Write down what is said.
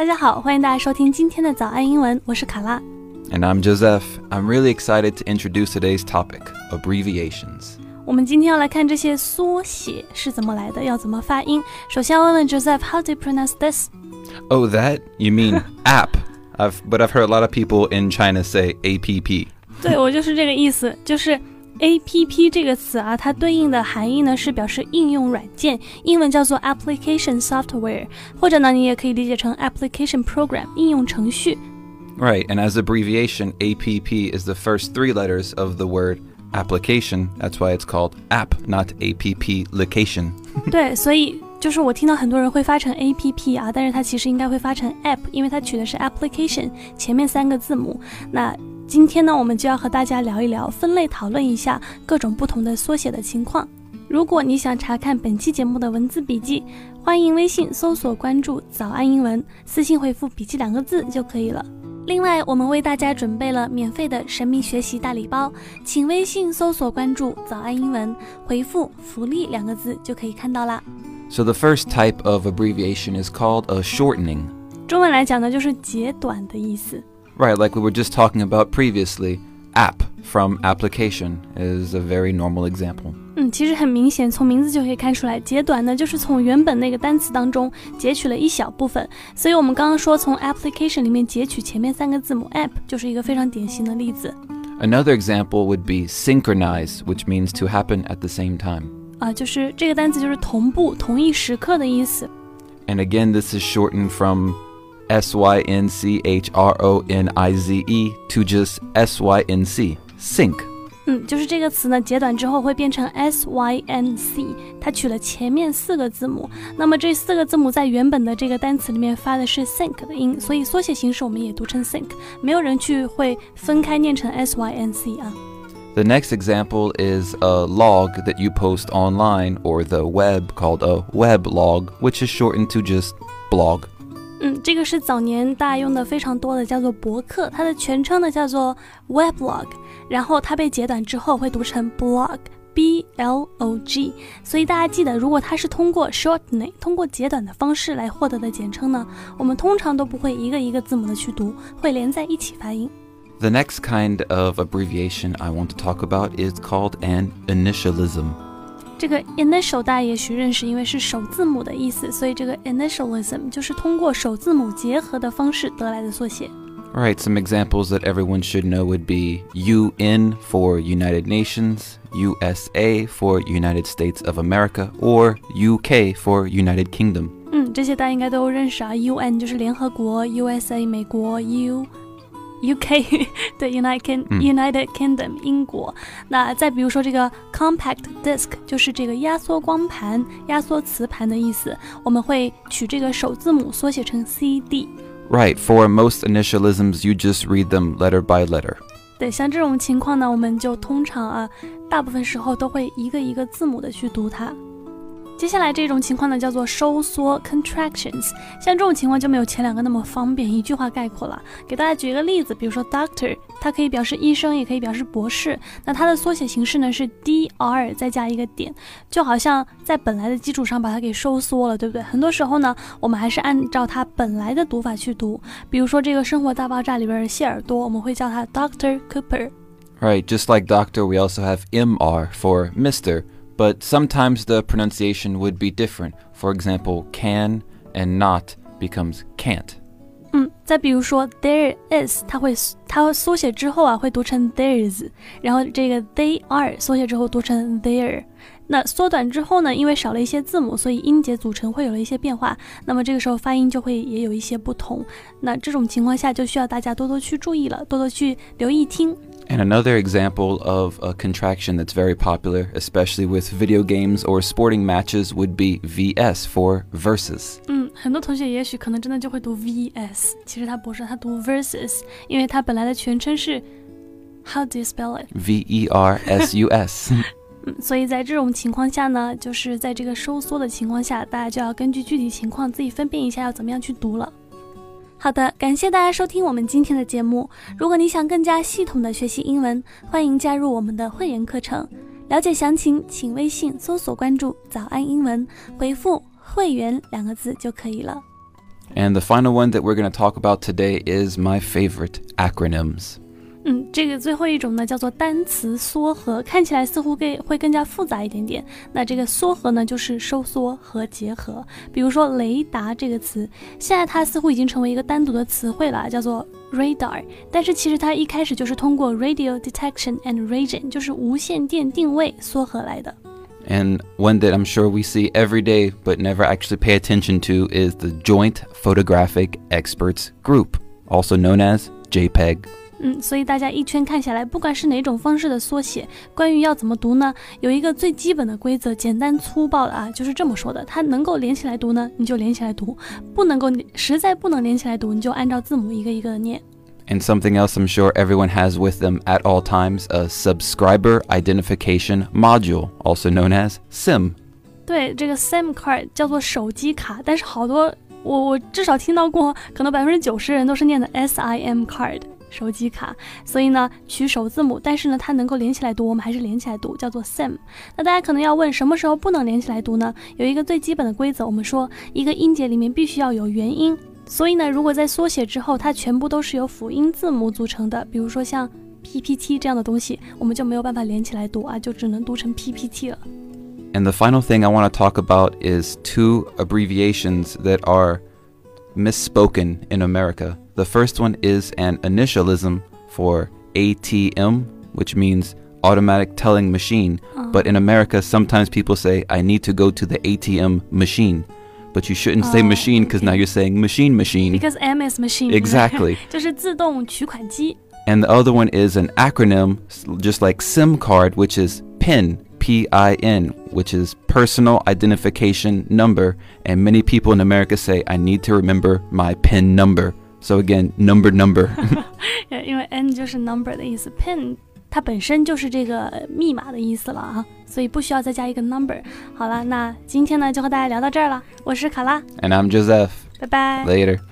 大家好，欢迎大家收听今天的早安英文，我是卡拉。 And I'm Joseph. I'm really excited to introduce today's topic abbreviations. 我们今天要来看这些缩写是怎么来的，要怎么发音。首先要问问 Joseph，how do you pronounce this？ Oh, that? You mean app? I've, but I've heard a lot of people in China say APP. 对我就是这个意思，就是 A P P 这个词啊，它对应的含义呢是表示应用软件，英文叫做 application software，或者呢你也可以理解成 application program 应用程序。 Right, and as abbreviation, APP is the first three letters of the word application. That's why it's called app, not APP location. 对，所以就是我听到很多人会发成 A P P 啊，但是它其实应该会发成 app，因为它取的是 application 前面三个字母。那 今天呢，我们就要和大家聊一聊，分类讨论一下各种不同的缩写的情况。如果你想查看本期节目的文字笔记，欢迎微信搜索关注“早安英文”，私信回复“笔记”两个字就可以了。另外，我们为大家准备了免费的神秘学习大礼包，请微信搜索关注“早安英文”，回复“福利”两个字就可以看到啦。So the first type of abbreviation is called a shortening. 中文来讲呢，就是截短的意思。Right, like we were just talking about previously, app from application is a very normal example. 嗯，其实很明显，从名字就可以看出来，截短呢就是从原本那个单词当中截取了一小部分。所以我们刚刚说从 application 里面截取前面三个字母 app，就是一个非常典型的例子 Another example would be synchronize, which means to happen at the same time. 啊，就是这个单词就是同步、同一时刻的意思。 And again, this is shortened from S Y N C H R O N I Z E to just S Y N C, sync. 嗯，就是这个词呢，截短之后会变成 s y n c，它取了前面四个字母。那么这四个字母在原本的这个单词里面发的是 sync 的音，所以缩写形式我们也读成 sync，没有人去会分开念成 s y n c 啊。 The next example is a log that you post online or the web called a weblog, which is shortened to just blog. 嗯，这个是早年大家用的非常多的，叫做博客，它的全称呢叫做 weblog，然后它被截短之后会读成 blog，b l o g。所以大家记得，如果它是通过 shortening，通过截短的方式来获得的简称呢，我们通常都不会一个一个字母的去读，会连在一起发音。 The next kind of abbreviation I want to talk about is called an initialism. 这个 initial 大家也许认识，因为是首字母的意思，所以这个 initialism 就是通过首字母结合的方式得来的缩写。 Alright, some examples that everyone should know would be UN for United Nations, USA for United States of America, or UK for United Kingdom. 嗯，这些大家应该都认识啊。UN 就是联合国，USA 美国，U UK 对 United King、嗯 United Kingdom 英国。那再比如说这个 compact disc 就是这个压缩光盘、压缩磁盘的意思，我们会取这个首字母缩写成 CD。 Right, for most initialisms, you just read them letter by letter. 对，像这种情况呢，我们就通常啊，大部分时候都会一个一个字母的去读它。 接下来这种情况呢，叫做收缩 （contractions）。像这种情况就没有前两个那么方便，一句话概括了。给大家举一个例子，比如说 doctor，它可以表示医生，也可以表示博士。那它的缩写形式呢是 dr 再加一个点，就好像在本来的基础上把它给收缩了，对不对？很多时候呢，我们还是按照它本来的读法去读。比如说这个《生活大爆炸》里边的谢尔多，我们会叫他 Doctor Cooper。 Right, just like doctor, we also have MR for Mr., but sometimes the pronunciation would be different. For example, can and not becomes can't. 嗯，再比如说 there is，它会它缩写之后啊，会读成 there's，然后这个 they are 缩写之后读成 they're。那缩短之后呢，因为少了一些字母，所以音节组成会有了一些变化。那么这个时候发音就会也有一些不同。那这种情况下就需要大家多多去注意了，多多去留意听。 And another example of a contraction that's very popular, especially with video games or sporting matches, would be VS for versus. 嗯，很多同学也许可能真的就会读 vs，其实它不是，它读 versus，因为它本来的全称是 How do you spell it？ V E R S U S. 嗯，所以在这种情况下呢，就是在这个收缩的情况下，大家就要根据具体情况自己分辨一下要怎么样去读了。好的，感谢大家收听我们今天的节目。如果你想更加系统的学习英文，欢迎加入我们的会员课程。了解详情，请微信搜索关注“早安英文”，回复“会员”两个字就可以了。 And the final one that we're going to talk about today is my favorite acronyms. 嗯，这个最后一种呢叫做单词缩合，看起来似乎更会更加复杂一点点。那这个缩合呢，就是收缩和结合。比如说雷达这个词，现在它似乎已经成为一个单独的词汇了，叫做 radar。但是其实它一开始就是通过 radio detection and ranging，就是无线电定位缩合来的。And one that I'm sure we see every day but never actually pay attention to is the Joint Photographic Experts Group, also known as JPEG. 嗯，所以大家一圈看下来，不管是哪种方式的缩写，关于要怎么读呢，有一个最基本的规则，简单粗暴的啊，就是这么说的：它能够连起来读呢，你就连起来读；不能够，实在不能连起来读，你就按照字母一个一个的念。And something else I'm sure everyone has with them at all times a subscriber identification module, also known as SIM. 对，这个 SIM card 叫做手机卡，但是好多我我至少听到过，可能百分之九十人都是念的 SIM card。 手机卡，所以呢取首字母，但是呢它能够连起来读，我们还是连起来读，叫做 SIM。那大家可能要问，什么时候不能连起来读呢？有一个最基本的规则，我们说一个音节里面必须要有元音，所以呢如果在缩写之后它全部都是由辅音字母组成的，比如说像 PPT 这样的东西，我们就没有办法连起来读啊，就只能读成 PPT 了。And the final thing I want to talk about is two abbreviations that are misspoken in America. The first one is an initialism for ATM, which means automatic telling machine. Oh. But in America, sometimes people say, I need to go to the ATM machine. But you shouldn't say oh. machine because okay. now you're saying machine machine. Because M is machine. Exactly. and the other one is an acronym, just like SIM card, which is PIN, P I N, which is personal identification number. And many people in America say, I need to remember my PIN number. So again, number, number. 呃因为 N 就是 number 的意思，pin 它本身就是这个密码的意思了啊，所以不需要再加一个 number。好了，那今天呢就和大家聊到这儿了，我是卡拉， and I'm Joseph. 拜拜。 Later.